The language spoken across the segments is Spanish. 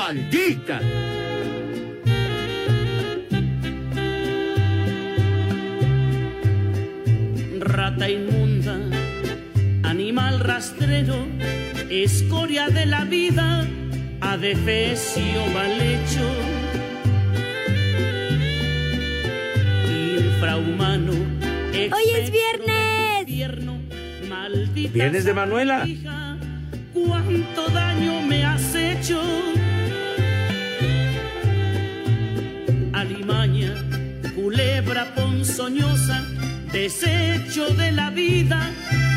Maldita. Rata inmunda, animal rastrero, escoria de la vida, adefesio mal hecho. Infrahumano. Hoy es viernes. Infierno, maldita Viernes de Manuela. hija, cuánto daño me has hecho. Culebra ponzoñosa, desecho de la vida,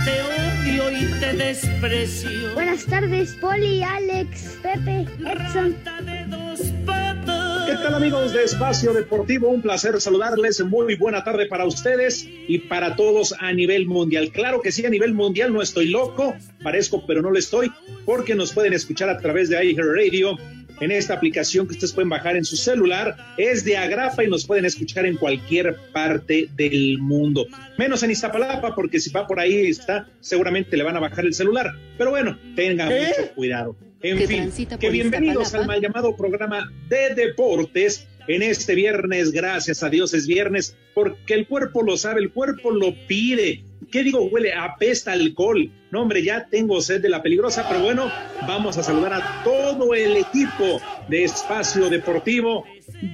te odio y te desprecio. Buenas tardes, Poli, Alex, Pepe, Edson. Rata de dos patas. ¿Qué tal amigos de Espacio Deportivo? Un placer saludarles. Muy buena tarde para ustedes y para todos a nivel mundial. Claro que sí, a nivel mundial no estoy loco, parezco, pero no lo estoy, porque nos pueden escuchar a través de iHeartRadio en esta aplicación que ustedes pueden bajar en su celular. Es de agrapa y nos pueden escuchar en cualquier parte del mundo. Menos en Iztapalapa, porque si va por ahí está, seguramente le van a bajar el celular. Pero bueno, tengan mucho cuidado. En Que fin, que bienvenidos Iztapalapa. al mal llamado programa de deportes en este viernes. Gracias a Dios es viernes, porque el cuerpo lo sabe, el cuerpo lo pide. ¿Qué digo? Huele, apesta alcohol. No, hombre, ya tengo sed de la peligrosa, pero bueno, vamos a saludar a todo el equipo de Espacio Deportivo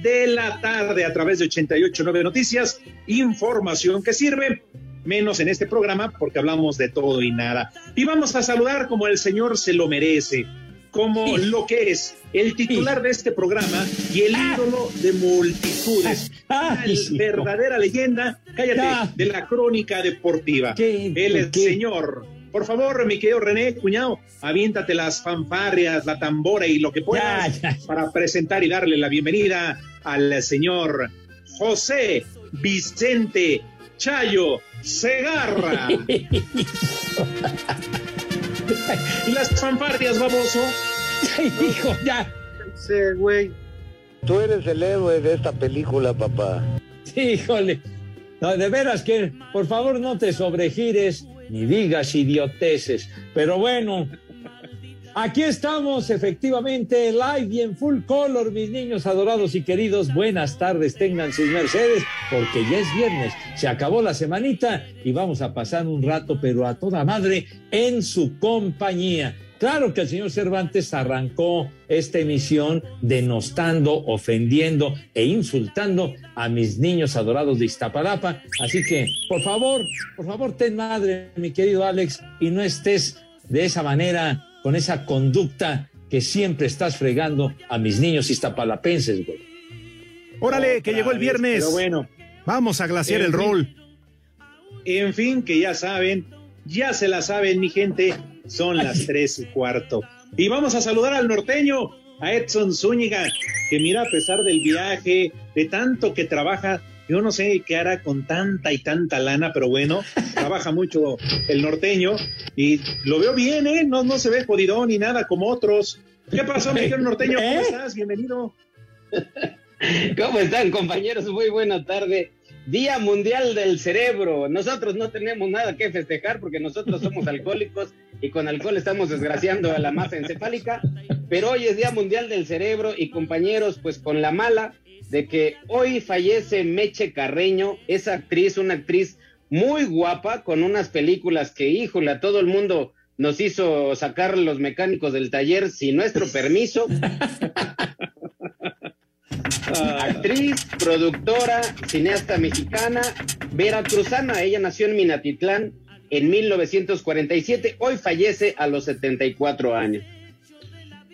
de la tarde a través de 88.9 Noticias. Información que sirve, menos en este programa porque hablamos de todo y nada. Y vamos a saludar como el señor se lo merece, como lo que es el titular de este programa y el ídolo de multitudes, la Ay, sí. verdadera leyenda, cállate, de la crónica deportiva. El señor. Por favor, mi querido René, cuñado, aviéntate las fanfarrias, la tambora y lo que puedas para presentar y darle la bienvenida al señor José Vicente Chayo Segarra. y las fanfarrias, baboso. Hijo, ya. Sí, güey. Tú eres el héroe de esta película, papá. Híjole. No, de veras que, por favor, no te sobregires ni digas idioteces. Pero bueno, aquí estamos efectivamente live y en full color, mis niños adorados y queridos. Buenas tardes, tengan sus mercedes, porque ya es viernes. Se acabó la semanita y vamos a pasar un rato, pero a toda madre, en su compañía. Claro que el señor Cervantes arrancó esta emisión denostando, ofendiendo e insultando a mis niños adorados de Iztapalapa. Así que, por favor, por favor, ten madre, mi querido Alex, y no estés de esa manera, con esa conducta que siempre estás fregando a mis niños iztapalapenses, güey. Órale, que llegó el vez, viernes. Pero bueno, Vamos a glaciar el fin. rol. en fin, que ya saben, ya se la saben, mi gente, son las tres y cuarto. Y vamos a saludar al norteño, a Edson Zúñiga, que mira, a pesar del viaje, de tanto que trabaja, yo no sé qué hará con tanta y tanta lana, pero bueno, trabaja mucho el norteño y lo veo bien, ¿eh? No, no se ve jodidón ni nada como otros. ¿Qué pasó, mi querido norteño? ¿Cómo ¿Eh? estás? Bienvenido. ¿Cómo están, compañeros? Muy buena tarde. Día Mundial del Cerebro. Nosotros no tenemos nada que festejar porque nosotros somos alcohólicos y con alcohol estamos desgraciando a la masa encefálica. Pero hoy es Día Mundial del Cerebro y compañeros, pues con la mala de que hoy fallece Meche Carreño, esa actriz, una actriz muy guapa con unas películas que, híjole, a todo el mundo nos hizo sacar los mecánicos del taller sin nuestro permiso. Actriz, productora, cineasta mexicana, veracruzana. Ella nació en Minatitlán en 1947. Hoy fallece a los 74 años.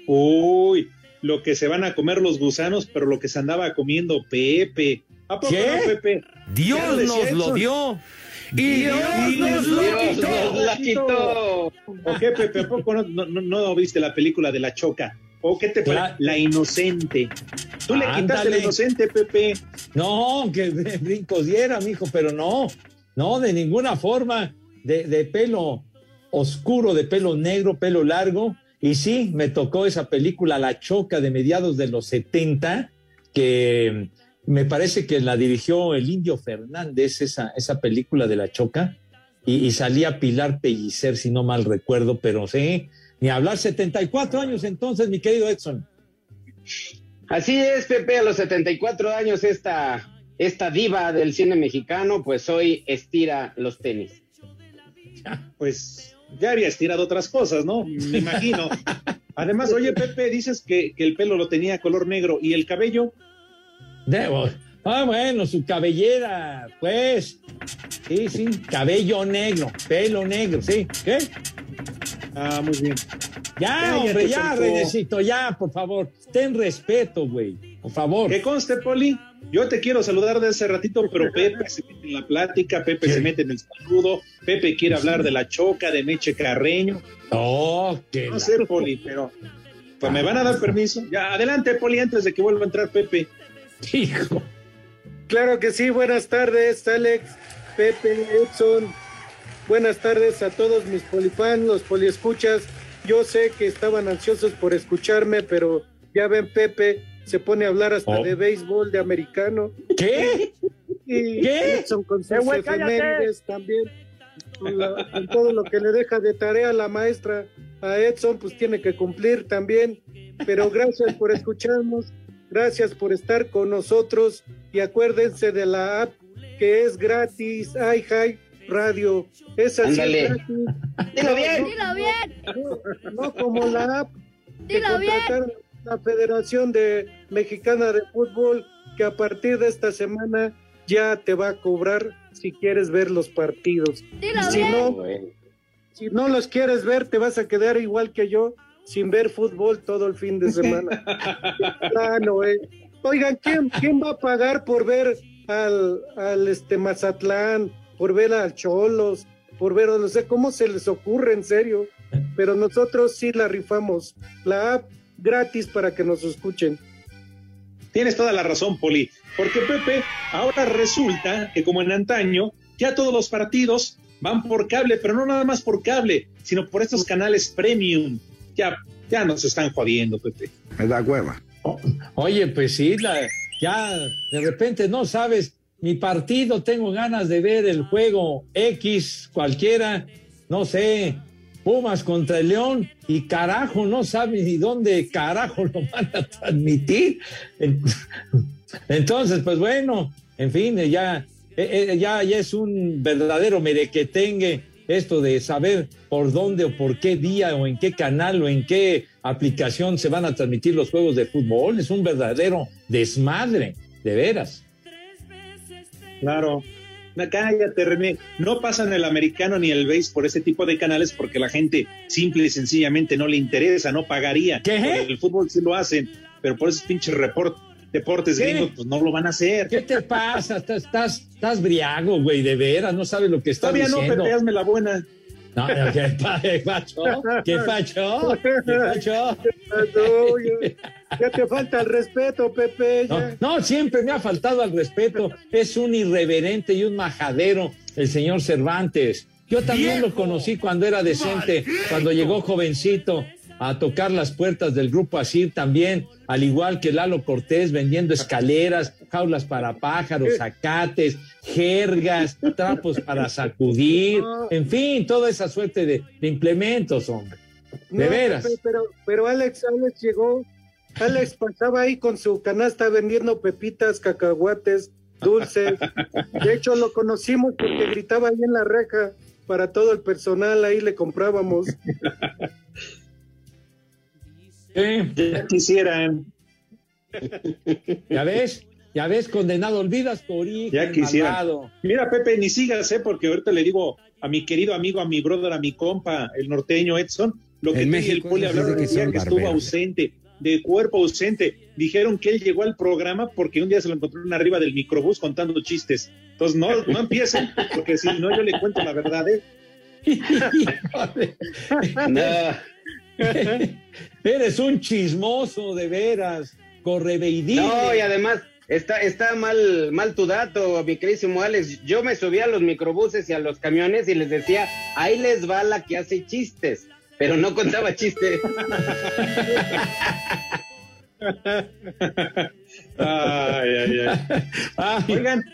Uy, lo que se van a comer los gusanos, pero lo que se andaba comiendo Pepe. ¿A poco ¿Qué? no, Pepe? Dios lo nos lo dio. Y Dios nos lo Dios quitó. nos la quitó. ¿O qué, Pepe? ¿A poco no, no, no- viste la película de La Choca? ¿O qué te parece? La Inocente. Tú le quitaste Ándale. la Inocente, Pepe. No, que brincos diera, mijo, pero no, no, de ninguna forma, de, de pelo oscuro, de pelo negro, pelo largo. Y sí, me tocó esa película La Choca de mediados de los 70, que me parece que la dirigió el Indio Fernández, esa, esa película de La Choca, y, y salía Pilar Pellicer, si no mal recuerdo, pero sí, ni hablar, 74 años entonces, mi querido Edson. Así es, Pepe, a los 74 años esta, esta diva del cine mexicano, pues hoy estira los tenis. Pues ya había estirado otras cosas, ¿no? Me imagino. Además, oye, Pepe, dices que, que el pelo lo tenía color negro y el cabello. Debo. Ah, bueno, su cabellera, pues. Sí, sí, cabello negro, pelo negro, sí. ¿Qué? Ah, muy bien. Ya, hombre, ya. Renecito, ya, por favor. Ten respeto, güey. Por favor. Que conste, Poli, yo te quiero saludar de hace ratito, pero Pepe se mete en la plática, Pepe se mete en el saludo, Pepe quiere hablar de la choca, de Meche Carreño. Oh, que No la- sé, Poli, pero pues me van a dar permiso. Ya, adelante, Poli, antes de que vuelva a entrar Pepe. Hijo. Claro que sí, buenas tardes, Alex, Pepe, Edson. Buenas tardes a todos mis polifans, los poliescuchas. Yo sé que estaban ansiosos por escucharme, pero ya ven, Pepe se pone a hablar hasta Oh. de béisbol, de americano. ¿Qué? Y ¿Qué? Edson con sus Eh, cállate. efemérides también. Con, la- con todo lo que le deja de tarea la maestra a Edson, pues tiene que cumplir también. Pero gracias por escucharnos, gracias por estar con nosotros y acuérdense de la app que es gratis, iHi Radio. Es gratis. Dilo bien. Dilo bien, No, no como la app que dilo bien. la Federación de Mexicana de Fútbol, que a partir de esta semana ya te va a cobrar si quieres ver los partidos. Dilo si bien. no, si no los quieres ver, te vas a quedar igual que yo, sin ver fútbol todo el fin de semana. Plano, eh. Oigan, ¿quién, ¿quién va a pagar por ver al, al este Mazatlán, por ver al Cholos, por ver, no sé cómo se les ocurre, en serio? Pero nosotros sí la rifamos. La app gratis para que nos escuchen. Tienes toda la razón, Poli, porque Pepe, ahora resulta que como en antaño, ya todos los partidos van por cable, pero no nada más por cable, sino por estos canales premium. Ya, ya nos están jodiendo, Pepe. Me da hueva. Oye, pues sí, la- ya de repente no sabes mi partido, tengo ganas de ver el juego X, cualquiera, no sé, Pumas contra el León, y carajo, no sabes ni dónde carajo lo van a transmitir. En- Entonces, pues bueno, en fin, eh, ya, eh, eh, ya, ya es un verdadero merequetengue esto de saber por dónde o por qué día o en qué canal o en qué aplicación se van a transmitir los juegos de fútbol. Es un verdadero desmadre, de veras. Claro. No, cállate, René. No pasan el americano ni el base por ese tipo de canales porque la gente simple y sencillamente no le interesa, no pagaría. ¿Qué? El fútbol sí lo hacen, pero por esos pinches report, deportes gringos, pues no lo van a hacer. ¿Qué te pasa? Estás, estás, estás briago, güey, de veras, no sabes lo que estás Todavía no, diciendo. Pepe, hazme la buena. No, no, ¿qué, pa- qué pacho? ¿Qué pacho? ¿Qué pacho? No, ya, te falta el respeto, Pepe. No, ya. no, siempre me ha faltado al respeto. Es un irreverente y un majadero el señor Cervantes. Yo también lo conocí cuando era decente, cuando llegó jovencito a tocar las puertas del grupo Asir también, al igual que Lalo Cortés vendiendo escaleras, jaulas para pájaros, zacates, jergas, trapos para sacudir, en fin, toda esa suerte de, de implementos, hombre. De No, veras. Pero, pero Alex, Alex llegó. Alex pasaba ahí con su canasta vendiendo pepitas, cacahuates, dulces. De hecho, lo conocimos porque gritaba ahí en la reja para todo el personal, ahí le comprábamos. ¿Eh? Ya quisieran. ¿Ya ves? ¿Ya ves? Condenado, olvidas tu origen, Ya quisieran. malvado. Mira, Pepe, ni sigas, ¿eh? porque ahorita le digo a mi querido amigo, a mi brother, a mi compa, el norteño Edson, lo que En tú y el México Poli hablaron que que estuvo ausente, de cuerpo ausente. Dijeron que él llegó al programa porque un día se lo encontraron arriba del microbús contando chistes. Entonces, no, no empiecen, porque si no, yo le cuento la verdad, ¿eh? Eres un chismoso, de veras, correveidín. No, y además, está, está mal, mal tu dato, mi querísimo Alex. Yo me subía a los microbuses y a los camiones y les decía, ahí les va la que hace chistes, pero no contaba chistes. ay, ay, ay. Oigan,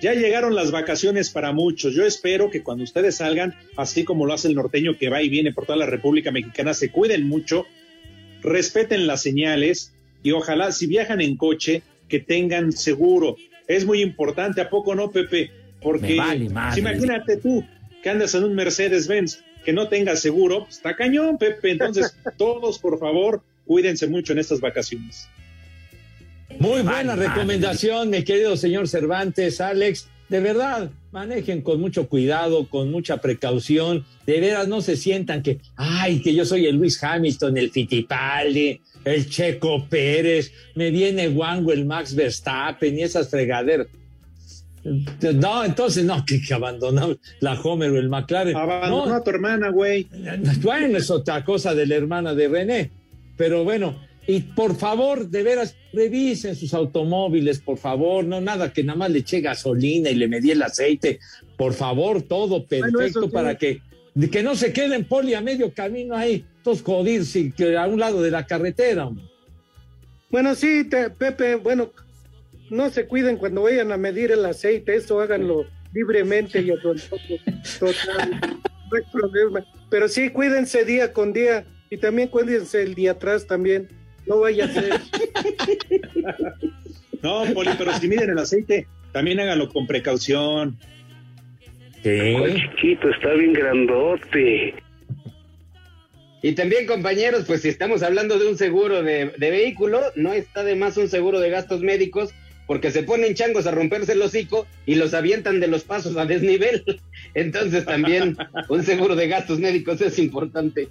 ya llegaron las vacaciones para muchos. Yo espero que cuando ustedes salgan, así como lo hace el norteño que va y viene por toda la República Mexicana, se cuiden mucho, respeten las señales y ojalá si viajan en coche, que tengan seguro. Es muy importante, ¿a poco no, Pepe? Porque si imagínate tú que andas en un Mercedes-Benz que no tenga seguro, pues, está cañón, Pepe. Entonces, todos, por favor, cuídense mucho en estas vacaciones. Muy buena recomendación, mi querido señor Cervantes, Alex. De verdad, manejen con mucho cuidado, con mucha precaución. De veras, no se sientan que, ay, que yo soy el Luis Hamilton, el Fittipaldi, el Checo Pérez, me viene Wango, el Max Verstappen y esas fregaderas. No, entonces no, que, que abandonamos la Homer o el McLaren. Abandonó a tu hermana, güey. Bueno, es otra cosa de la hermana de René. Pero bueno, y por favor, de veras, revisen sus automóviles, por favor, no nada que nada más le eche gasolina y le medí el aceite. Por favor, todo perfecto para que, que no se queden poli a medio camino ahí, todos jodidos y que a un lado de la carretera. Bueno, sí, Pepe, bueno, no se cuiden cuando vayan a medir el aceite, eso háganlo libremente y a total, no hay problema. Pero sí, cuídense día con día y también cuídense el día atrás también. No vaya a ser. no, Poli, pero si miden el aceite, también háganlo con precaución. Sí. chiquito, está bien grandote. Y también, compañeros, pues si estamos hablando de un seguro de, de, vehículo, no está de más un seguro de gastos médicos, porque se ponen changos a romperse el hocico y los avientan de los pasos a desnivel. Entonces también un seguro de gastos médicos es importante.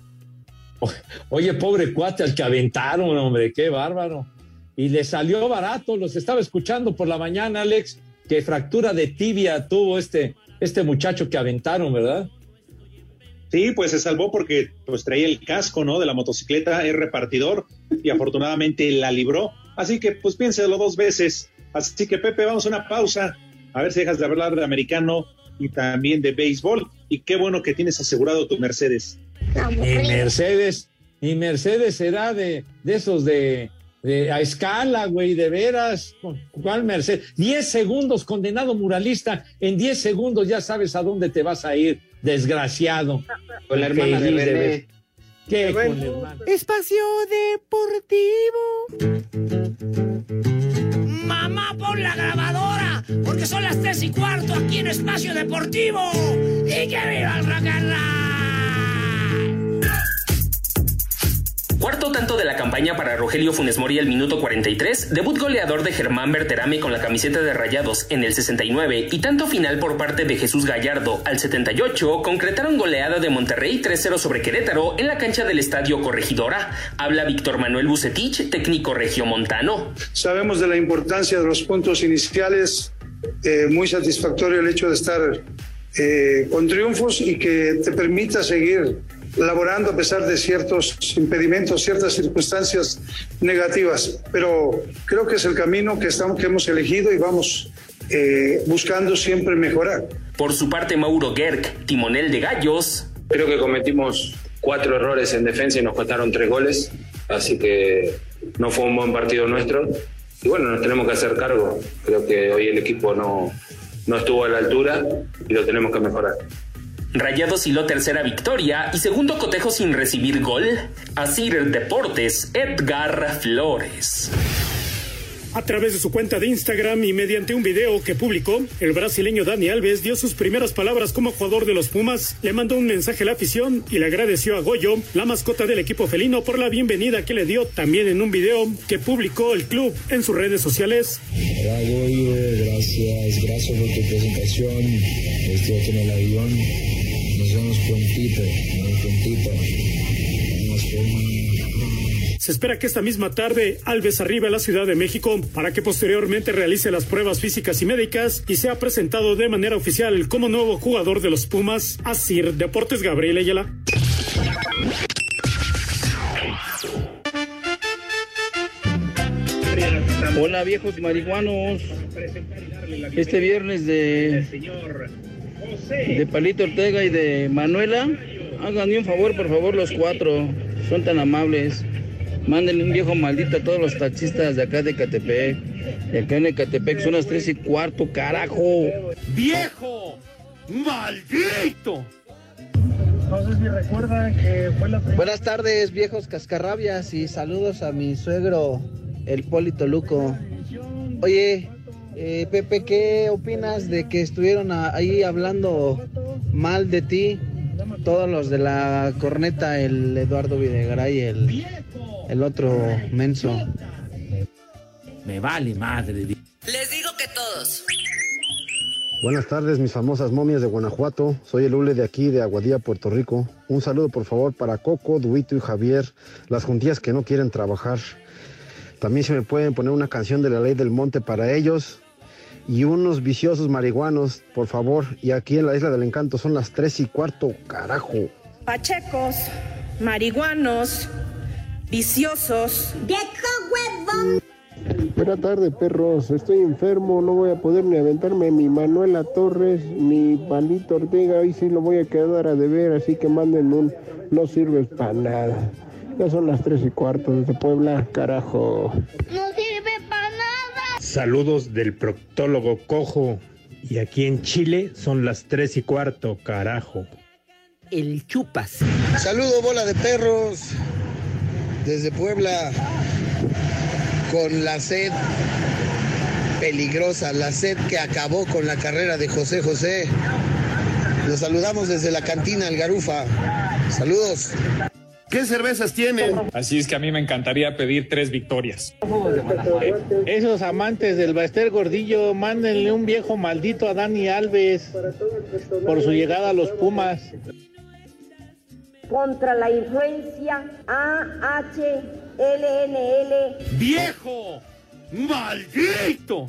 Oye, pobre cuate al que aventaron, hombre, qué bárbaro. Y le salió barato, los estaba escuchando por la mañana, Alex, que fractura de tibia tuvo este, este muchacho que aventaron, ¿verdad? Sí, pues se salvó porque pues traía el casco, ¿no? De la motocicleta, es repartidor y afortunadamente la libró. Así que pues piénselo dos veces. Así que Pepe, vamos a una pausa. A ver si dejas de hablar de americano y también de béisbol. Y qué bueno que tienes asegurado tu Mercedes. Y Mercedes, y Mercedes será de, de esos de, de, a escala, güey, de veras. ¿Cuál Mercedes? Diez segundos, condenado muralista. En diez segundos ya sabes a dónde te vas a ir, desgraciado. Con la hermana de René. ¿Qué con hermana? Espacio Deportivo. Mamá, pon la grabadora, porque son las tres y cuarto aquí en Espacio Deportivo. ¡Y que viva el rock and roll! Para Rogelio Funes Mori al minuto 43, debut goleador de Germán Berterame con la camiseta de Rayados en el 69 y tanto final por parte de Jesús Gallardo al 78 concretaron goleada de Monterrey 3-0 sobre Querétaro en la cancha del Estadio Corregidora. Habla Víctor Manuel Bucetich, técnico regiomontano. Sabemos de la importancia de los puntos iniciales, eh, muy satisfactorio el hecho de estar eh, con triunfos y que te permita seguir laborando a pesar de ciertos impedimentos, ciertas circunstancias negativas. Pero creo que es el camino que, estamos, que hemos elegido y vamos eh, buscando siempre mejorar. Por su parte, Mauro Gerg, timonel de Gallos. Creo que cometimos cuatro errores en defensa y nos costaron tres goles, así que no fue un buen partido nuestro. Y bueno, nos tenemos que hacer cargo. Creo que hoy el equipo no, no estuvo a la altura y lo tenemos que mejorar. Rayados hiló tercera victoria y segundo cotejo sin recibir gol. Asir Deportes, Edgar Flores. A través de su cuenta de Instagram y mediante un video que publicó, el brasileño Dani Alves dio sus primeras palabras como jugador de los Pumas, le mandó un mensaje a la afición y le agradeció a Goyo, la mascota del equipo felino, por la bienvenida que le dio también en un video que publicó el club en sus redes sociales. Hola Goyo, gracias, gracias por tu presentación. Estoy aquí en el avión, nos vemos prontito, nos prontito. Nos vemos. Se espera que esta misma tarde Alves arribe a la Ciudad de México para que posteriormente realice las pruebas físicas y médicas y sea presentado de manera oficial como nuevo jugador de los Pumas. Asir Deportes Gabriel Ayala. Hola viejos marihuanos. Este viernes de, de Palito Ortega y de Manuela, háganme un favor, por favor, los cuatro. Son tan amables. Mándenle un viejo maldito a todos los taxistas de acá de Catepec. De acá en Ecatepec son las tres y cuarto, carajo. ¡Viejo! ¡Maldito! No sé si recuerdan que fue la Buenas tardes, viejos cascarrabias, y saludos a mi suegro, el Polito Luco. Oye, eh, Pepe, ¿qué opinas de que estuvieron ahí hablando mal de ti? Todos los de la corneta, el Eduardo Videgaray, el, el otro menso. Me vale madre. Les digo que todos. Buenas tardes, mis famosas momias de Guanajuato. Soy el Ule de aquí, de Aguadilla, Puerto Rico. Un saludo, por favor, para Coco, Duito y Javier, las juntillas que no quieren trabajar. También se me pueden poner una canción de la ley del monte para ellos. Y unos viciosos marihuanos, por favor. Y aquí en la Isla del Encanto son las tres y cuarto, carajo. Pachecos, marihuanos, viciosos. ¡Viejo huevón! Buena tarde, perros. Estoy enfermo, no voy a poder ni aventarme mi Manuela Torres ni Palito Ortega. Hoy sí lo voy a quedar a deber, así que manden un no sirves para nada. Ya son las tres y cuarto desde Puebla, carajo. No sirve para nada. Saludos del proctólogo cojo. Y aquí en Chile son las tres y cuarto, carajo. El chupas. Saludo bola de perros desde Puebla con la sed peligrosa, la sed que acabó con la carrera de José José. Los saludamos desde la cantina El Garufa. Saludos. ¿Qué cervezas tienen? Así es que a mí me encantaría pedir tres victorias. Esos amantes del Baester Gordillo, mándenle un viejo maldito a Dani Alves por su llegada a los Pumas. Contra la influencia AHLNL. ¡Viejo! ¡Maldito!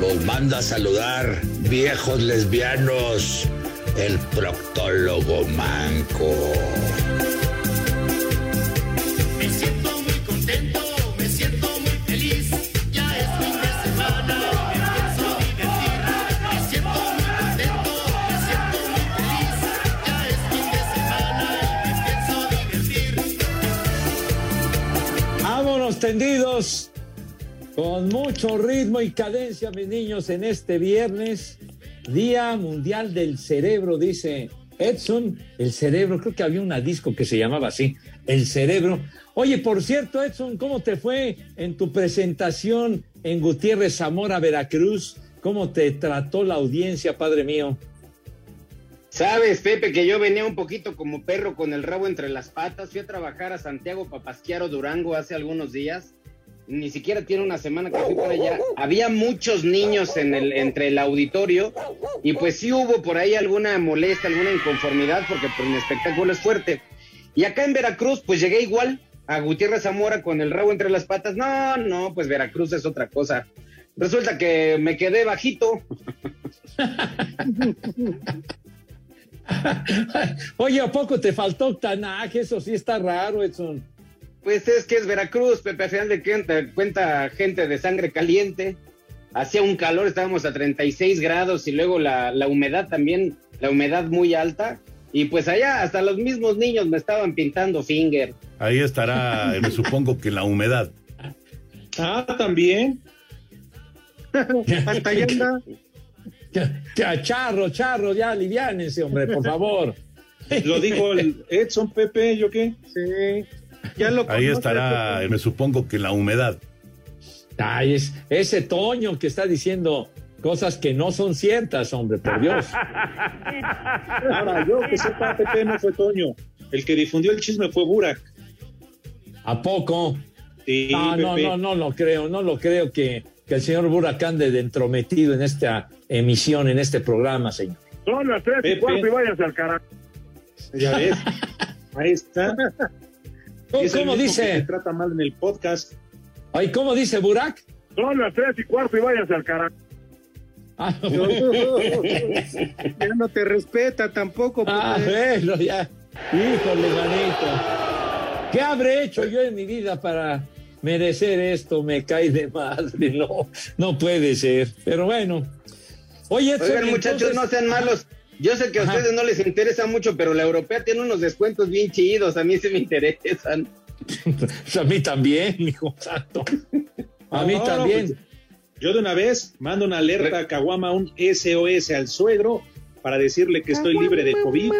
Los manda a saludar, viejos lesbianos, el proctólogo manco. Tendidos con mucho ritmo y cadencia, mis niños, en este viernes, Día Mundial del Cerebro, dice Edson, el cerebro, creo que había una disco que se llamaba así, el cerebro. Oye, por cierto, Edson, ¿cómo te fue en tu presentación en Gutiérrez Zamora, Veracruz? ¿Cómo te trató la audiencia, padre mío? Sabes, Pepe, que yo venía un poquito como perro con el rabo entre las patas. Fui a trabajar a Santiago Papasquiaro Durango hace algunos días. Ni siquiera tiene una semana que fui para allá. Había muchos niños en el, entre el auditorio y pues sí hubo por ahí alguna molestia, alguna inconformidad porque pues mi espectáculo es fuerte. Y acá en Veracruz pues llegué igual a Gutiérrez Zamora con el rabo entre las patas. No, no, pues Veracruz es otra cosa. Resulta que me quedé bajito. Oye, ¿a poco te faltó octanaje? Eso sí está raro, Edson. Pues es que es Veracruz, Pepe, al final de cuenta, cuenta gente de sangre caliente. Hacía un calor, estábamos a 36 grados y luego la, la humedad también, la humedad muy alta. Y pues allá hasta los mismos niños me estaban pintando finger. Ahí estará, me supongo que la humedad. Ah, también. Hasta allá anda. Ya, charro, charro, ya aliviánense, hombre, por favor. Lo dijo el Edson Pepe, ¿yo qué? Sí. Ya lo Ahí estará, me supongo que la humedad. Ay, es ese Toño que está diciendo cosas que no son ciertas, hombre, por Dios. Ahora, yo que sepa, Pepe no fue Toño. El que difundió el chisme fue Burak. ¿A poco? Sí, Ah, no, Pepe. no, no lo creo, no lo creo que, que el señor Buracán de entrometido en esta emisión, en este programa, señor. Son las tres y cuarto y váyanse al carajo. Ya ves. Ahí está. ¿Cómo, cómo dice? se trata mal en el podcast. Ay, ¿cómo dice Burak? Son las tres y cuarto y váyanse al carajo. Ah, Ya no te respeta tampoco. Ah, bueno, ya. Híjole, manito. ¿Qué habré hecho yo en mi vida para merecer esto? Me cae de madre. No, no puede ser. Pero bueno. Oye, Edson, Oigan, muchachos, entonces- no sean malos. Yo sé que a Ajá. ustedes no les interesa mucho, pero la europea tiene unos descuentos bien chidos. A mí sí me interesan. A mí también, hijo santo. A mí No, no, también. pues, yo de una vez mando una alerta a Caguama, un SOS al suegro para decirle que estoy libre de COVID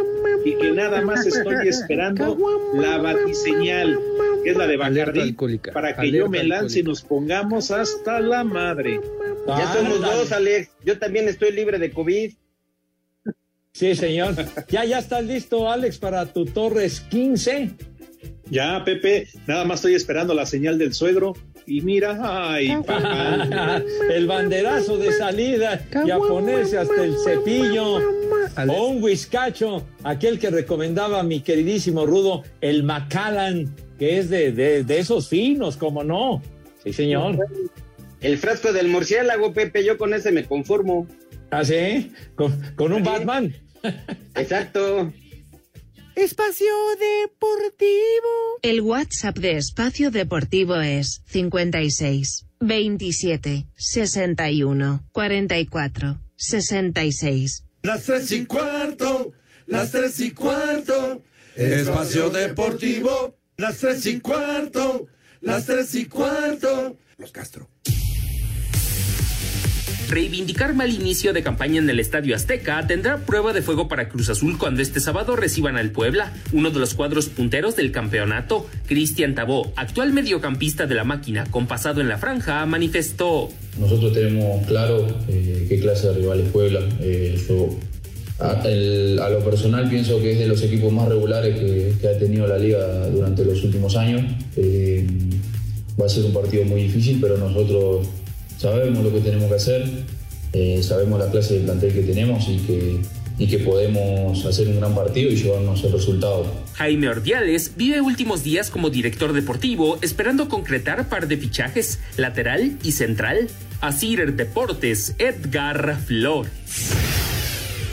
y que nada más estoy esperando la batiseñal, que es la de alcohólica, para que alerta yo me lance y nos pongamos hasta la madre. Ya somos Ándale. dos, Alex. Yo también estoy libre de COVID. Sí, señor. Ya, ya estás listo, Alex, para tu Torres 15. Ya, Pepe, nada más estoy esperando la señal del suegro y mira, ay, papá. el banderazo de salida y a ponerse hasta el cepillo o un whiskacho, aquel que recomendaba mi queridísimo Rudo, el Macallan, que es de, de, de esos finos, como no. Sí, señor. El frasco del murciélago, Pepe, yo con ese me conformo. ¿Ah, sí? Con, con un Batman. Exacto. Espacio Deportivo. El WhatsApp de Espacio Deportivo es 56 27 61 44 66. Las tres y cuarto, las tres y cuarto, espacio deportivo, las tres y cuarto, las tres y cuarto. Los Castro. Reivindicar mal inicio de campaña en el Estadio Azteca tendrá prueba de fuego para Cruz Azul cuando este sábado reciban al Puebla, uno de los cuadros punteros del campeonato. Cristian Tabó, actual mediocampista de la máquina con pasado en la franja, manifestó. Nosotros tenemos claro eh, qué clase de rival es Puebla. Eh, yo, a, el- a lo personal pienso que es de los equipos más regulares que, que ha tenido la liga durante los últimos años. Eh, va a ser un partido muy difícil, pero nosotros sabemos lo que tenemos que hacer, eh, sabemos la clase de plantel que tenemos y que, y que podemos hacer un gran partido y llevarnos el resultado. Jaime Ordiales vive últimos días como director deportivo esperando concretar par de fichajes, lateral y central. Asir Deportes, Edgar Flores.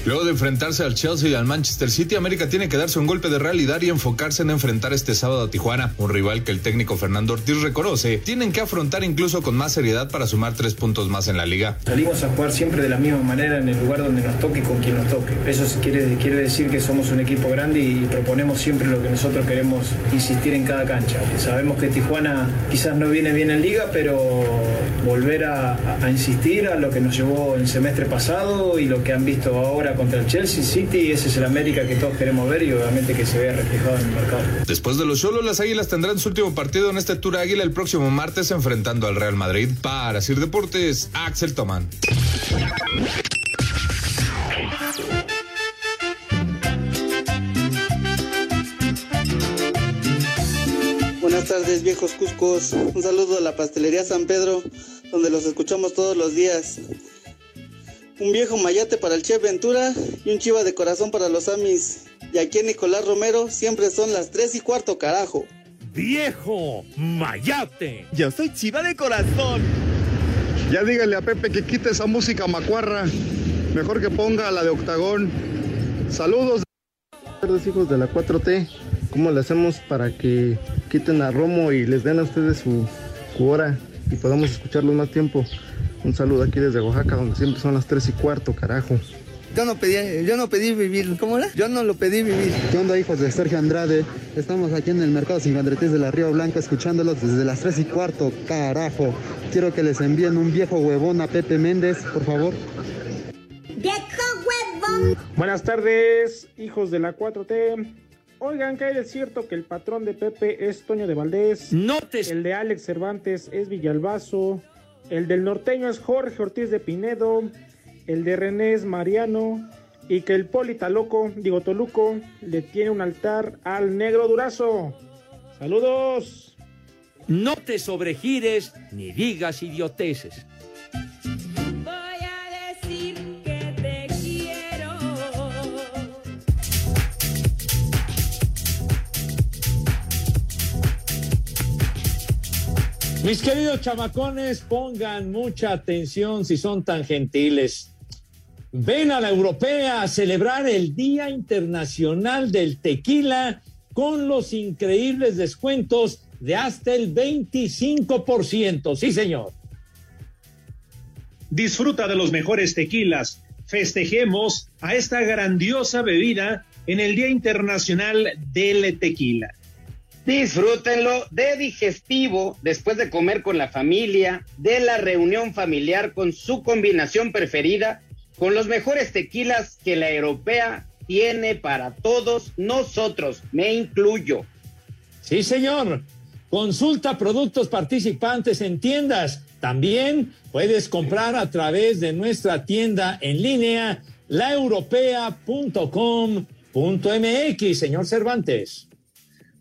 Luego de enfrentarse al Chelsea y al Manchester City, América tiene que darse un golpe de realidad y enfocarse en enfrentar este sábado a Tijuana, un rival que el técnico Fernando Ortiz reconoce, tienen que afrontar incluso con más seriedad para sumar tres puntos más en la liga. Salimos a jugar siempre de la misma manera en el lugar donde nos toque y con quien nos toque. Eso quiere, decir que somos un equipo grande y proponemos siempre lo que nosotros queremos insistir en cada cancha. Sabemos que Tijuana quizás no viene bien en liga, pero volver a- a insistir a lo que nos llevó el semestre pasado y lo que han visto ahora contra el Chelsea City, ese es el América que todos queremos ver y obviamente que se vea reflejado en el mercado. Después de los Cholos, las Águilas tendrán su último partido en este Tour Águila el próximo martes enfrentando al Real Madrid. Para Sir Deportes, Axel Toman. Buenas tardes, viejos Cuscos. Un saludo a la pastelería San Pedro, donde los escuchamos todos los días. Un viejo mayate para el Chef Ventura y un chiva de corazón para los Amis. Y aquí en Nicolás Romero siempre son las 3 y cuarto, carajo. ¡Viejo mayate! Yo soy chiva de corazón. Ya dígale a Pepe que quite esa música macuarra. Mejor que ponga la de Octagón. Saludos. Buenas hijos de la 4T. ¿Cómo le hacemos para que quiten a Romo y les den a ustedes su, su hora y podamos escucharlos más tiempo? Un saludo aquí desde Oaxaca, donde siempre son las 3 y cuarto, carajo. Yo no pedí, yo no pedí vivir. ¿Cómo era? Yo no lo pedí vivir. ¿Qué onda, hijos de Sergio Andrade? Estamos aquí en el mercado Sin Bandretis de la Río Blanca escuchándolos desde las 3 y cuarto, carajo. Quiero que les envíen un viejo huevón a Pepe Méndez, por favor. Buenas tardes, hijos de la 4T. Oigan, que hay de cierto que el patrón de Pepe es Toño de Valdés. Notes. El de Alex Cervantes es Villalbazo. El del norteño es Jorge Ortiz de Pinedo. El de René es Mariano. y que el Polita loco, digo Toluco, le tiene un altar al negro Durazo. Saludos. No te sobregires ni digas idioteces. Mis queridos chamacones, pongan mucha atención si son tan gentiles. Ven a la europea a celebrar el Día Internacional del Tequila con los increíbles descuentos de hasta el 25%. Sí, señor. Disfruta de los mejores tequilas. Festejemos a esta grandiosa bebida en el Día Internacional del Tequila. Disfrútenlo de digestivo después de comer con la familia, de la reunión familiar con su combinación preferida, con los mejores tequilas que la europea tiene para todos nosotros, me incluyo. Sí, señor. Consulta productos participantes en tiendas. También puedes comprar a través de nuestra tienda en línea, laeuropea.com.mx, señor Cervantes.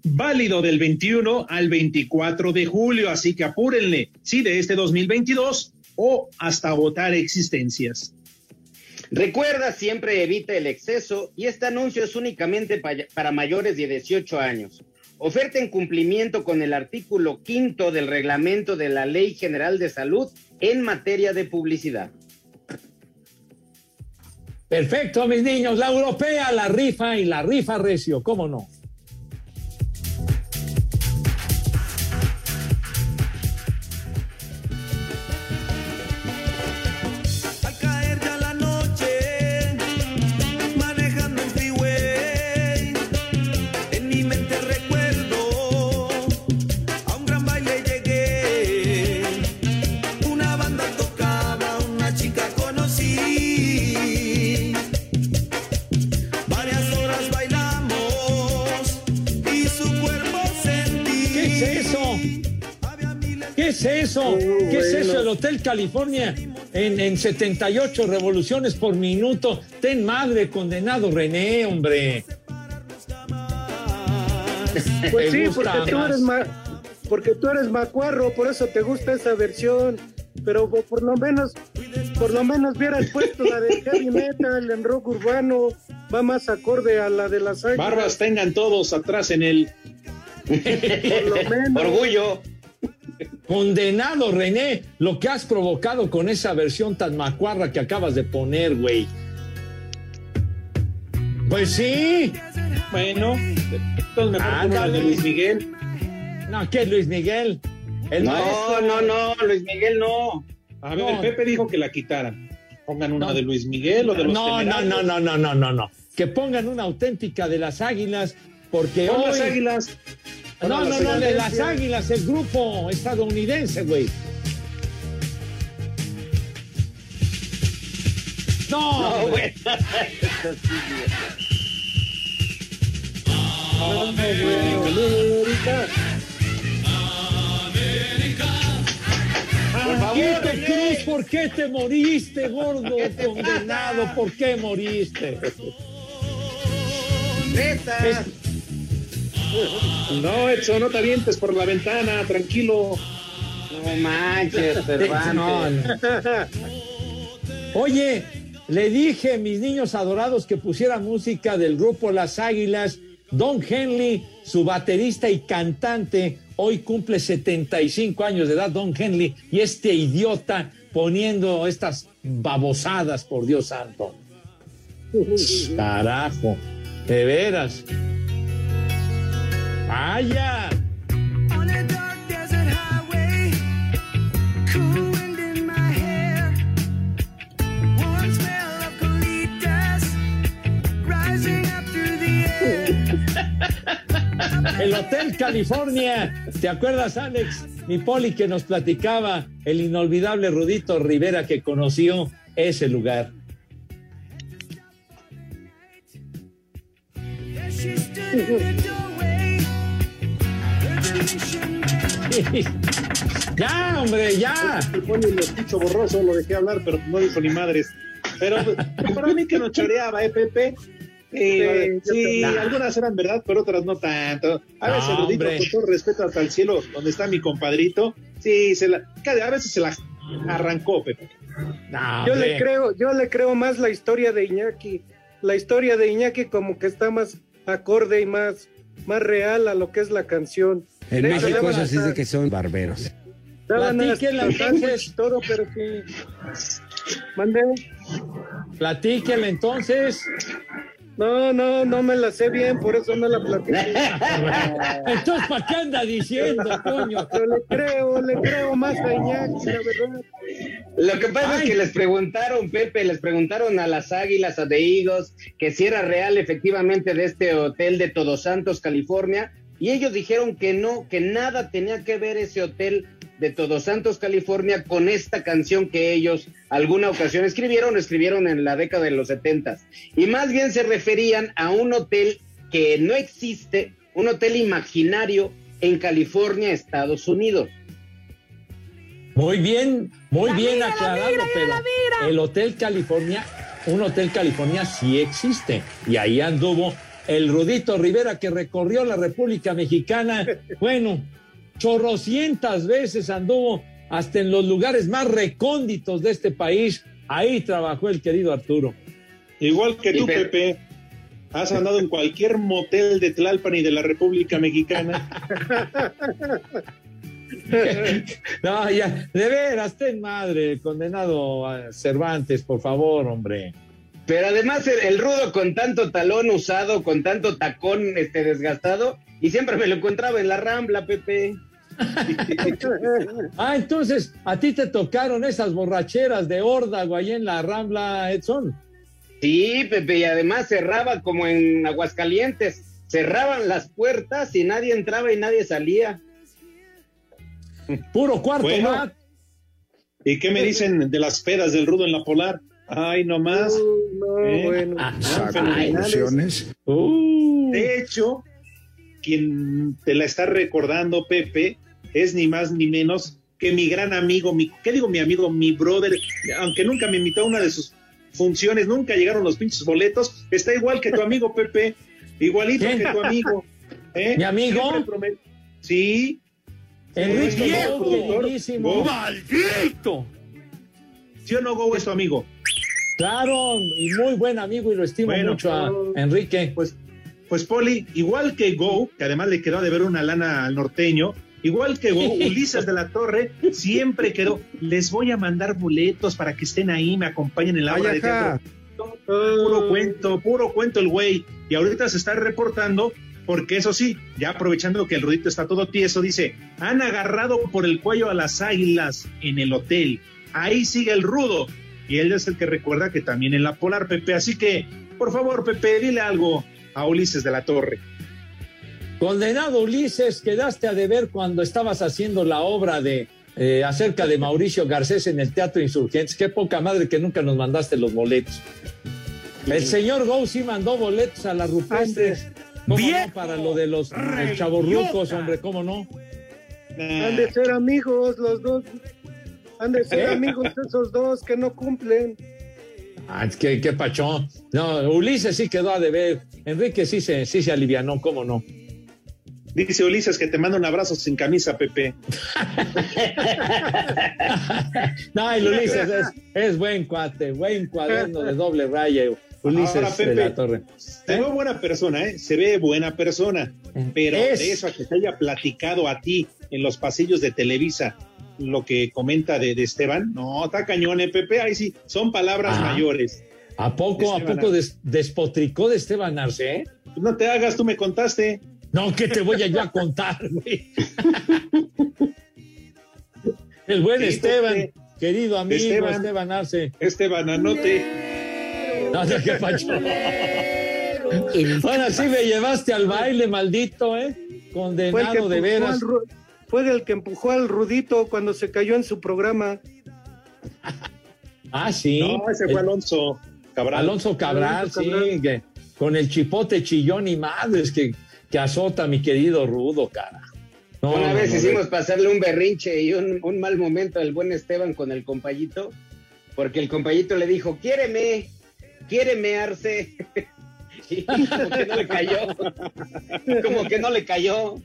Válido del 21 al 24 de julio, así que apúrenle, sí, de este 2022 o hasta agotar existencias. Recuerda, siempre evita el exceso y este anuncio es únicamente pa- para mayores de 18 años. Oferta en cumplimiento con el artículo quinto del reglamento de la Ley General de Salud en materia de publicidad. Perfecto, mis niños. La europea, la rifa y la rifa recio, ¿cómo no? California en, en 78 revoluciones por minuto. Ten madre, condenado René, hombre. Pues sí, porque tú, eres ma- porque tú eres macuarro, por eso te gusta esa versión. Pero po- por lo menos, por lo menos hubieras puesto la de heavy metal en rock urbano, va más acorde a la de las águilas. Barbas tengan todos atrás en el. Por lo menos. Orgullo. Condenado René, lo que has provocado con esa versión tan macuarra que acabas de poner, güey. Pues sí. Bueno, entonces mejor Ah, la de Luis Miguel. No, ¿qué es Luis Miguel? El no, maestro. no, no, Luis Miguel no. A ver, No. el Pepe dijo que la quitaran. Pongan una de Luis Miguel o de los no, no, Temerarios. no, no, no, no, no, no. Que pongan una auténtica de las águilas, porque Pon hoy... las águilas. No, no, no, de las águilas, el grupo estadounidense, güey. No, No, hombre. güey. Por favor. Cruz, ¿por qué te moriste, gordo condenado? ¿Por qué moriste? Neta. No, Edson, no te avientes por la ventana, tranquilo. No manches, Cervantes. No, no. Oye, le dije, mis niños adorados, que pusiera música del grupo Las Águilas. Don Henley, su baterista y cantante, hoy cumple 75 años de edad, Don Henley, y este idiota poniendo estas babosadas, por Dios santo. Carajo, de veras. Vaya. On a dark desert highway, cool wind in my hair, warm smell of colitas rising up through the air. El Hotel California. ¿Te acuerdas, Alex? Mi poli que nos platicaba el inolvidable Rudito Rivera que conoció ese lugar. ya, hombre, ya. El lo escucho borroso, lo dejé hablar, pero no dijo ni madres. Pero para mí que nos choreaba, ¿eh, Pepe? Sí, sí, Nah. algunas eran verdad, pero otras no tanto. A No, veces, hombre. con todo respeto hasta el cielo, donde está mi compadrito, sí, se la, a veces se la arrancó, Pepe. yo le creo, yo le creo más la historia de Iñaki. La historia de Iñaki como que está más acorde y más, más real a lo que es la canción. En De hecho, México sí hasta- de que son barberos. daban entonces. todo, pero sí. Mande. Platíquenle entonces. No, no, no me la sé bien, por eso no la platico. Entonces, ¿para qué anda diciendo, coño? Pero le creo, le creo más a Iñaki, la verdad. Lo que pasa es que les preguntaron, Pepe, les preguntaron a las Águilas, a The Eagles, que si era real efectivamente de este hotel de Todos Santos, California, y ellos dijeron que no, que nada tenía que ver ese hotel de Todos Santos, California, con esta canción que ellos alguna ocasión escribieron, escribieron en la década de los setentas. Y más bien se referían a un hotel que no existe, un hotel imaginario en California, Estados Unidos. Muy bien, muy bien aclarado, pero el Hotel California, un Hotel California sí existe. Y ahí anduvo el Rudito Rivera que recorrió la República Mexicana. Bueno, chorrocientas veces anduvo hasta en los lugares más recónditos de este país. Ahí trabajó el querido Arturo. Igual que tú, Pepe, has andado en cualquier motel de Tlalpan y de la República Mexicana. No, ya, de veras, ten madre, condenado a Cervantes, por favor, hombre. Pero además el, el rudo con tanto talón usado, con tanto tacón este desgastado, y siempre me lo encontraba en la rambla, Pepe. Ah, entonces, ¿a ti te tocaron esas borracheras de órdago ahí en la Rambla, Edson? Sí, Pepe, y además cerraba como en Aguascalientes, cerraban las puertas y nadie entraba y nadie salía. Puro cuarto, Bueno. Matt. ¿Y qué me dicen de las pedas del rudo en la polar? Ay, no más. no, ¿Eh? bueno. Son fenomenales. De hecho, quien te la está recordando, Pepe, es ni más ni menos que mi gran amigo, mi, ¿qué digo mi amigo? Mi brother, aunque nunca me invitó a una de sus funciones, nunca llegaron los pinches boletos, está igual que tu amigo, Pepe, igualito ¿Qué? que tu amigo. ¿eh? ¿Mi amigo? Siempre promet- Sí. Enrique. Go. ¡Maldito! ¿Sí o no, Go, es tu amigo? Claro, y muy buen amigo y lo estimo Bueno, mucho a pero- Enrique. Pues, pues Poli, igual que Go, que además le quedó de ver una lana al norteño, igual que Ulises de la Torre siempre quedó, les voy a mandar boletos para que estén ahí, me acompañen en la obra de teatro. Puro cuento, puro cuento el güey. Y ahorita se está reportando, porque eso sí, ya aprovechando que el rudito está todo tieso, dice, han agarrado por el cuello a las águilas en el hotel. Ahí sigue el rudo. Y él es el que recuerda que también en la Polar, Pepe. Así que, por favor, Pepe, dile algo a Ulises de la Torre. Condenado Ulises, quedaste a deber cuando estabas haciendo la obra de eh, acerca de Mauricio Garcés en el Teatro Insurgentes. Qué poca madre que nunca nos mandaste los boletos. El señor Go sí mandó boletos a las rupestres. ¿Cómo no? Para lo de los, chavorrucos, hombre, ¿cómo no? Han de ser amigos los dos. Han de ser ¿Eh? amigos esos dos que no cumplen. Ah, qué pachón. No, Ulises sí quedó a deber. Enrique sí se, sí se alivianó, ¿cómo no? Dice Ulises que te manda un abrazo sin camisa, Pepe. No, el Ulises es, es buen cuate, buen cuaderno de doble raya. Ulises Ahora, de Pepe, la Torre. Se ve buena persona, ¿eh? Se ve buena persona. Pero Es. de eso a que te haya platicado a ti en los pasillos de Televisa lo que comenta de, de Esteban, no, está cañón, ¿eh, Pepe? Ahí sí, son palabras Ah. mayores. ¿A poco, a poco des- despotricó de Esteban Arce? eh? No te hagas, tú me contaste. No, ¿qué te voy a yo a contar, güey? El buen Sí, Esteban, querido amigo Esteban. Esteban, Arce. Este bananote. No, no, qué pacho. Ahora sí me llevaste al baile, maldito, ¿eh? Fue el, que Condenado de empujó veras. fue el que empujó al Rudito cuando se cayó en su programa. Ah, sí. No, ese fue El- Alonso Cabral. Alonso Cabral, Alonso Cabral. sí, que con el chipote chillón y madres que, que azota mi querido Rudo, cara. No, Una no, vez no, hicimos pasarle un berrinche y un, un mal momento al buen Esteban con el compayito. porque el compañito le dijo, quiéreme, quiéreme, Arce. Y como que no le cayó. Como que no le cayó.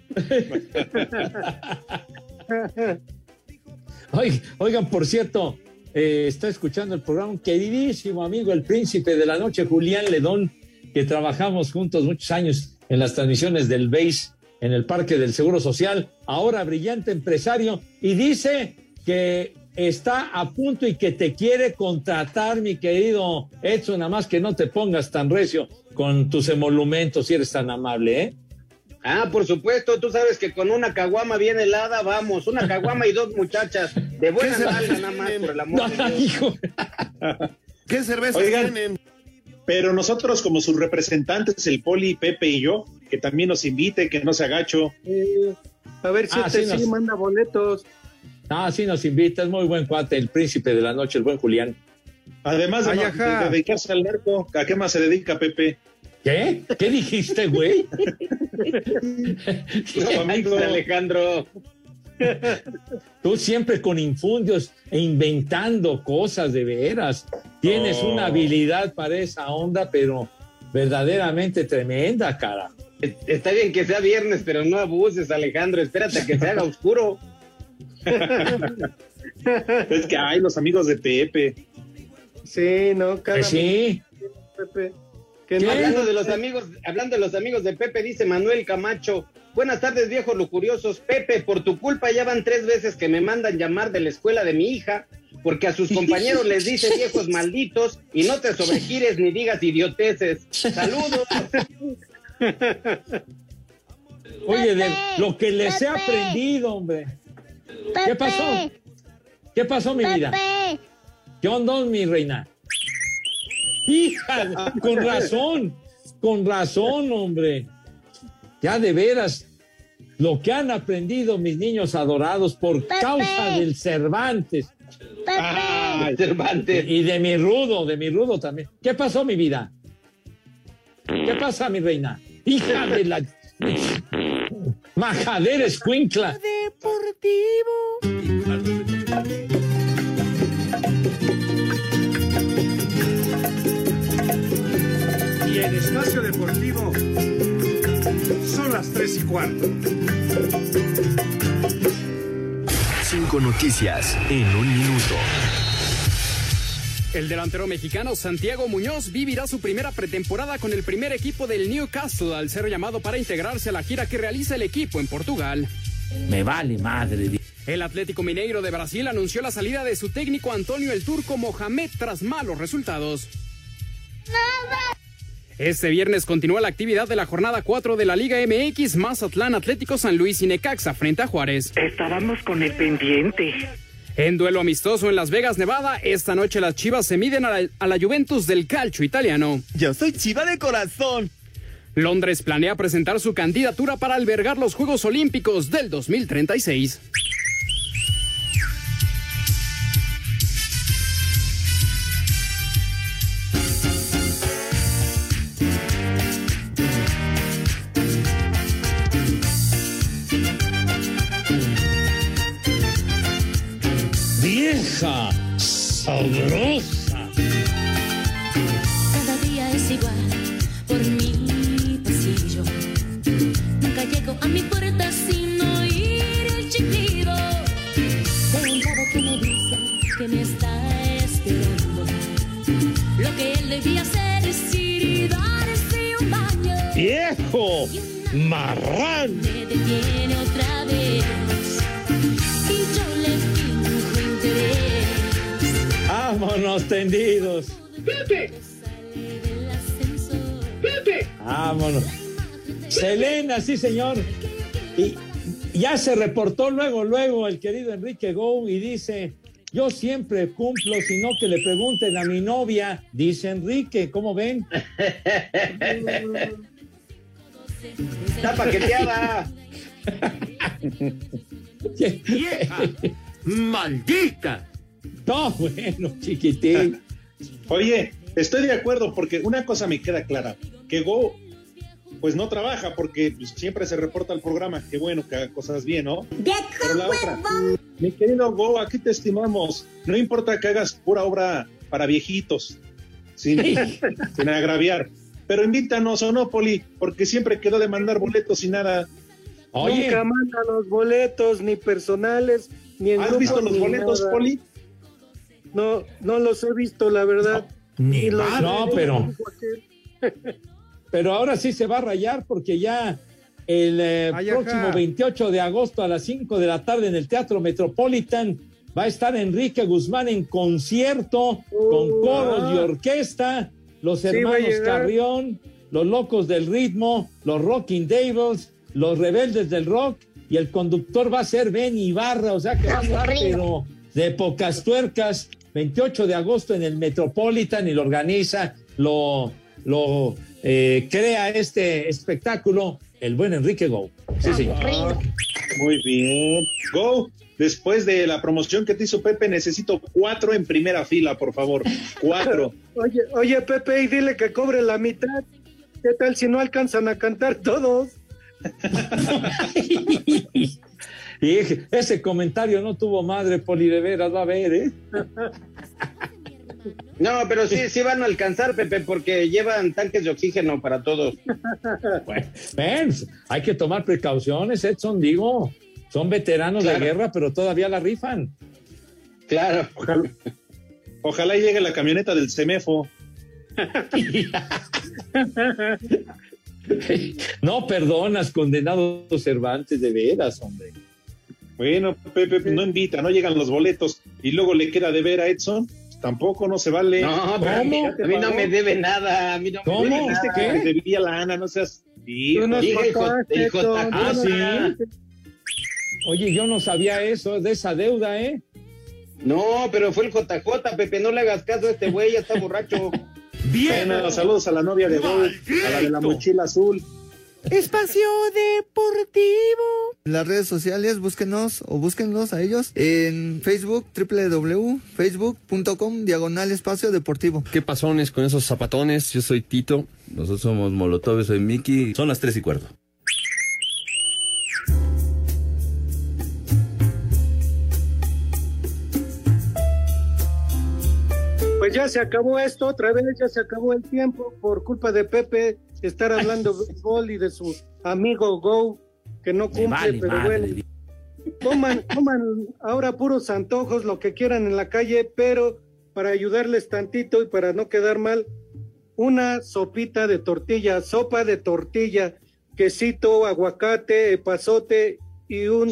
Oigan, oigan, por cierto, eh, está escuchando el programa un queridísimo amigo, el príncipe de la noche, Julián Ledón, que trabajamos juntos muchos años en las transmisiones del BASE en el Parque del Seguro Social, ahora brillante empresario, y dice que está a punto y que te quiere contratar, mi querido Edson, nada más que no te pongas tan recio con tus emolumentos si eres tan amable, ¿eh? Ah, por supuesto, tú sabes que con una caguama bien helada, vamos, una caguama y dos muchachas de buena ¿Qué se- nalga nada más, por el amor de Dios. ¿Qué cervezas Oigan, tienen? Pero nosotros como sus representantes, el Poli, Pepe y yo, que también nos invite, que no se agacho. Eh, a ver si Ah, este sí, manda boletos. Ah, sí nos invita, es muy buen cuate, el príncipe de la noche, el buen Julián. Además de, Ay, de ajá. dedicarse al narco, ¿a qué más se dedica Pepe? ¿Qué? ¿Qué dijiste, güey? No, amigo. Alejandro. Tú siempre con infundios e inventando cosas de veras. Tienes una habilidad para esa onda, pero verdaderamente tremenda, cara. Está bien que sea viernes, pero no abuses, Alejandro. Espérate a que se haga oscuro. Es que hay los amigos de Pepe. Sí, no, cada Pues sí. Pepe. Hablando de los amigos, hablando de los amigos de Pepe, dice Manuel Camacho. Buenas tardes, viejos lujuriosos. Pepe, por tu culpa ya van tres veces que me mandan llamar de la escuela de mi hija, porque a sus compañeros les dice viejos malditos y no te sobregires ni digas idioteces. Saludos. Oye, de lo que les he aprendido, hombre. ¿Qué pasó? ¿Qué pasó, mi vida? ¿Qué onda, mi reina? Hija, con razón, con razón, hombre. Ya de veras, lo que han aprendido mis niños adorados por causa del Cervantes. Ah, Cervantes. Y de mi rudo, de mi rudo también. ¿Qué pasó, mi vida? ¿Qué pasa, mi reina? Hija de la majadera escuincla. Y Espacio Deportivo son las tres y cuarto. Cinco noticias en un minuto. El delantero mexicano Santiago Muñoz vivirá su primera pretemporada con el primer equipo del Newcastle al ser llamado para integrarse a la gira que realiza el equipo en Portugal. Me vale madre. El Atlético Mineiro de Brasil anunció la salida de su técnico Antonio el Turco Mohamed tras malos resultados. Este viernes continúa la actividad de la jornada 4 de la Liga MX Mazatlán Atlético San Luis y Necaxa frente a Juárez. Estábamos con el pendiente. En duelo amistoso en Las Vegas, Nevada, esta noche las Chivas se miden a la, a la Juventus del calcio italiano. Yo soy chiva de corazón. Londres planea presentar su candidatura para albergar los Juegos Olímpicos del 2036. Vieja, sabrosa. Cada día es igual por mi pasillo. Nunca llego a mi puerta sin oír el chiflido de un chavo que me dice que me está esperando. Lo que él debía hacer es ir y darse un baño. Viejo, marrán. Me detiene otra vez Vámonos tendidos. ¡Pepe! ¡Pepe! Vámonos. Selena, sí, señor. Y ya se reportó luego, luego el querido Enrique Gou y dice, yo siempre cumplo, sino que le pregunten a mi novia, dice Enrique, ¿cómo ven? Está paqueteada. ¡Vieja! ¡Maldita! No, bueno, chiquitín. Oye, estoy de acuerdo porque una cosa me queda clara, que Go pues no trabaja porque pues, siempre se reporta al programa. Qué bueno que haga cosas bien, ¿no? Pero la otra, mi querido Go, aquí te estimamos. No importa que hagas pura obra para viejitos, sin, sin agraviar. Pero invítanos, ¿o no, Poli? Porque siempre quedó de mandar boletos y nada. Nunca manda los boletos, ni personales, ni en ¿Has visto los boletos, nada. Poli? No, no los he visto, la verdad. Ni más, no, pero, pero ahora sí se va a rayar porque ya el eh, próximo 28 de agosto a las 5 de la tarde en el Teatro Metropolitan va a estar Enrique Guzmán en concierto con coros y orquesta, los hermanos. Carrión, los locos del ritmo, los Rocking Devils, los rebeldes del rock y el conductor va a ser Ben Ibarra, o sea que va a estar pero de pocas tuercas, 28 de agosto en el Metropolitan y lo organiza, lo, lo eh, crea este espectáculo el buen Enrique Go. Sí, señor. Muy bien. Go, después de la promoción que te hizo Pepe, necesito cuatro en primera fila, por favor. Cuatro. Oye, oye, Pepe, y dile que cobre la mitad. ¿Qué tal si no alcanzan a cantar todos? Y ese comentario no tuvo madre, Poli, de veras, va a ver, ¿eh? No, pero sí, sí van a alcanzar, Pepe, porque llevan tanques de oxígeno para todos. Ven, hay que tomar precauciones, Edson, digo. Son veteranos Claro. de guerra, pero todavía la rifan. Claro. Ojalá, ojalá y llegue la camioneta del CEMEFO. No perdonas, condenado Cervantes, de veras, hombre. Bueno, Pepe, no invita, no llegan los boletos y luego le queda de ver a Edson. Tampoco, no se vale. No, pero a mí, a no me debe nada. A mí no me ¿Cómo? debe Dijiste nada. que te debía lana, no seas. taco. tú Ah, ¿sí? Oye, yo no sabía eso, de esa deuda, ¿eh? No, pero fue el JJ, Pepe, no le hagas caso a este güey, ya está borracho. Bueno, saludos a la novia de Gol, a la de la mochila azul. Espacio Deportivo. Las redes sociales, búsquenos o búsquenlos a ellos en Facebook, www.facebook.com, diagonal espacio deportivo. ¿Qué pasones con esos zapatones? Yo soy Tito. Nosotros somos Molotov, soy Miki. Son las tres y cuarto. Pues ya se acabó esto, otra vez ya se acabó el tiempo por culpa de Pepe estar hablando de béisbol y de su amigo Go, que no cumple, vale pero madre. bueno. Coman, coman ahora puros antojos, lo que quieran en la calle, pero para ayudarles tantito y para no quedar mal, una sopita de tortilla, sopa de tortilla, quesito, aguacate, epazote y un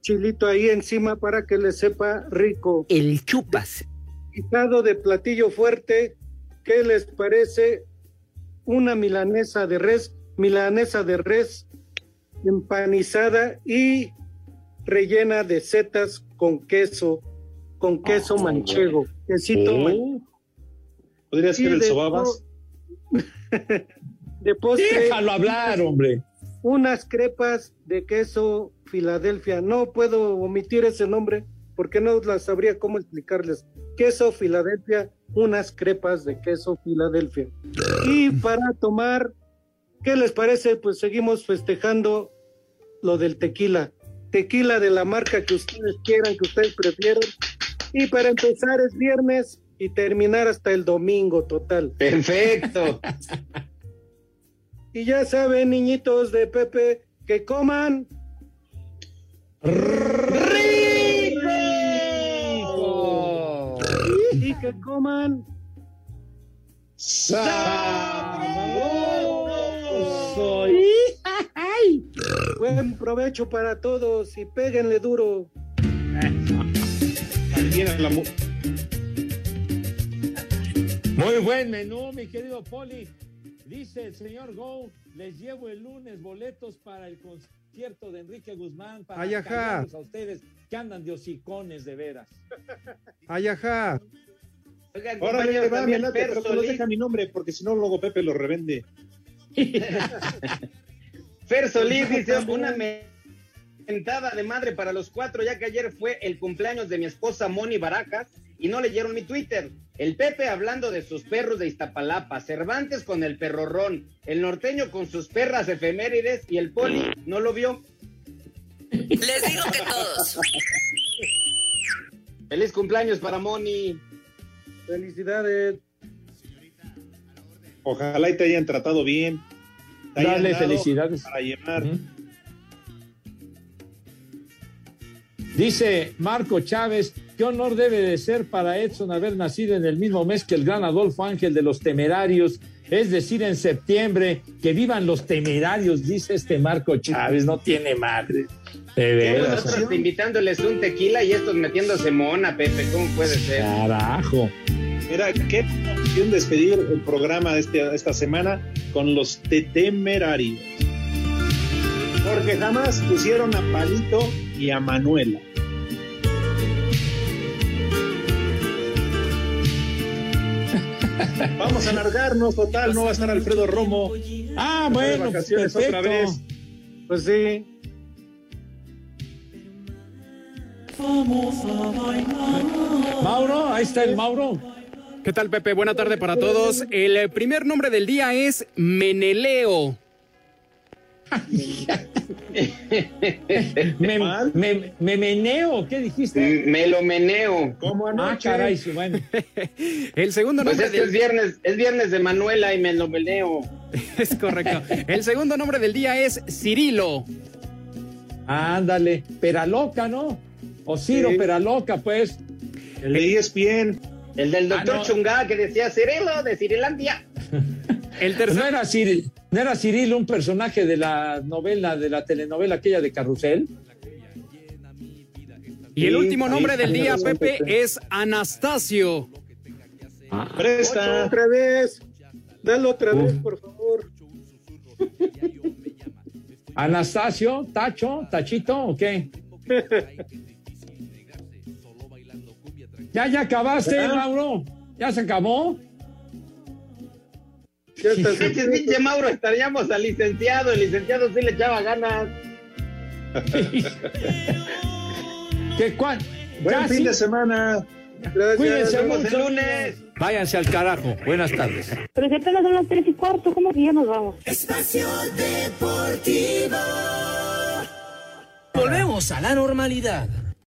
chilito ahí encima para que les sepa rico. El chupas. Guisado de platillo fuerte, ¿qué les parece? Una milanesa de res, milanesa de res empanizada y rellena de setas con queso, con queso manchego, quesito Oh. manchego. ¿Podría ser el de sobabas? De postre, Déjalo hablar, hombre. unas crepas de queso Filadelfia. No puedo omitir ese nombre porque no las sabría cómo explicarles. Queso Filadelfia, unas crepas de queso Filadelfia. Y para tomar, ¿qué les parece? Pues seguimos festejando lo del tequila. Tequila de la marca que ustedes quieran, que ustedes prefieran. Y para empezar es viernes y terminar hasta el domingo total. Perfecto. Y ya saben, niñitos de Pepe, que coman y que coman Buen provecho para todos y péguenle duro. Muy buen menú, mi querido Poli. Dice el señor Go, les llevo el lunes boletos para el concierto de Enrique Guzmán para Ay, ajá. callarlos a ustedes que andan de hocicones de veras. Ay, ajá. Oigan, Órale, compañeros, va, también adelante, pero que deja mi nombre, porque si no, luego Pepe lo revende. Fer Solís dice una mentada de madre para los cuatro, ya que ayer fue el cumpleaños de mi esposa Moni Baracas y no leyeron mi Twitter. El Pepe hablando de sus perros de Iztapalapa, Cervantes con el perrorrón, el norteño con sus perras efemérides y el poli no lo vio. Les digo que todos. Feliz cumpleaños para Moni. Felicidades. Ojalá y te hayan tratado bien. Te hayan Dale felicidades. Para llevar. Dice Marco Chávez, qué honor debe de ser para Edson haber nacido en el mismo mes que el gran Adolfo Ángel de los Temerarios, es decir, en septiembre, que vivan los temerarios, dice este Marco Chávez, no tiene madre. De veras. Nosotros invitándoles un tequila y estos metiéndose mona, Pepe, ¿cómo puede ser? Carajo. Mira, qué opción despedir el programa de este- esta semana con los temerarios. Porque jamás pusieron a Palito y a Manuela. Vamos a alargarnos, total, no va a estar Alfredo Romo. Ah, bueno, pues, vacaciones otra perfecto. vez. Pues sí. Mauro, ahí está el Mauro. ¿Qué tal, Pepe? Buena tarde para todos. El eh, primer nombre del día es Meneleo. Me, me, me meneo, ¿qué dijiste? Me lo meneo. ¿Cómo Ah, caray, sí, bueno. El segundo Pues nombre es que del es viernes, es viernes de Manuela y me lo meneo. Es correcto. El segundo nombre del día es Cirilo. Ándale, Peraloca, ¿no? O Ciro Sí. Peraloca, pues. El de ESPN. El del doctor Ah, no. Chungá que decía Cirilo de Cirilandia. El tercer ¿No era, Cir- ¿No era Cirilo un personaje de la novela, de la telenovela aquella de Carrusel? y el último nombre del día, razón, Pepe, Pepe. es Anastasio. Presta. Otra vez. Dale otra vez, por favor. Anastasio, Tacho, Tachito, ¿o qué? Ya, ya acabaste, ¿Ah? Mauro. Ya se acabó. Ya está. Pinche, pinche Mauro, estaríamos al licenciado. El licenciado sí le echaba ganas. ¿Qué cuál? Buen Ya, fin sí. de semana. Gracias. Cuídense Nos vemos mucho. el lunes. Váyanse al carajo. Buenas tardes. Pero si apenas son las tres y cuarto, ¿cómo que ya nos vamos? Espacio Deportivo. Volvemos a la normalidad.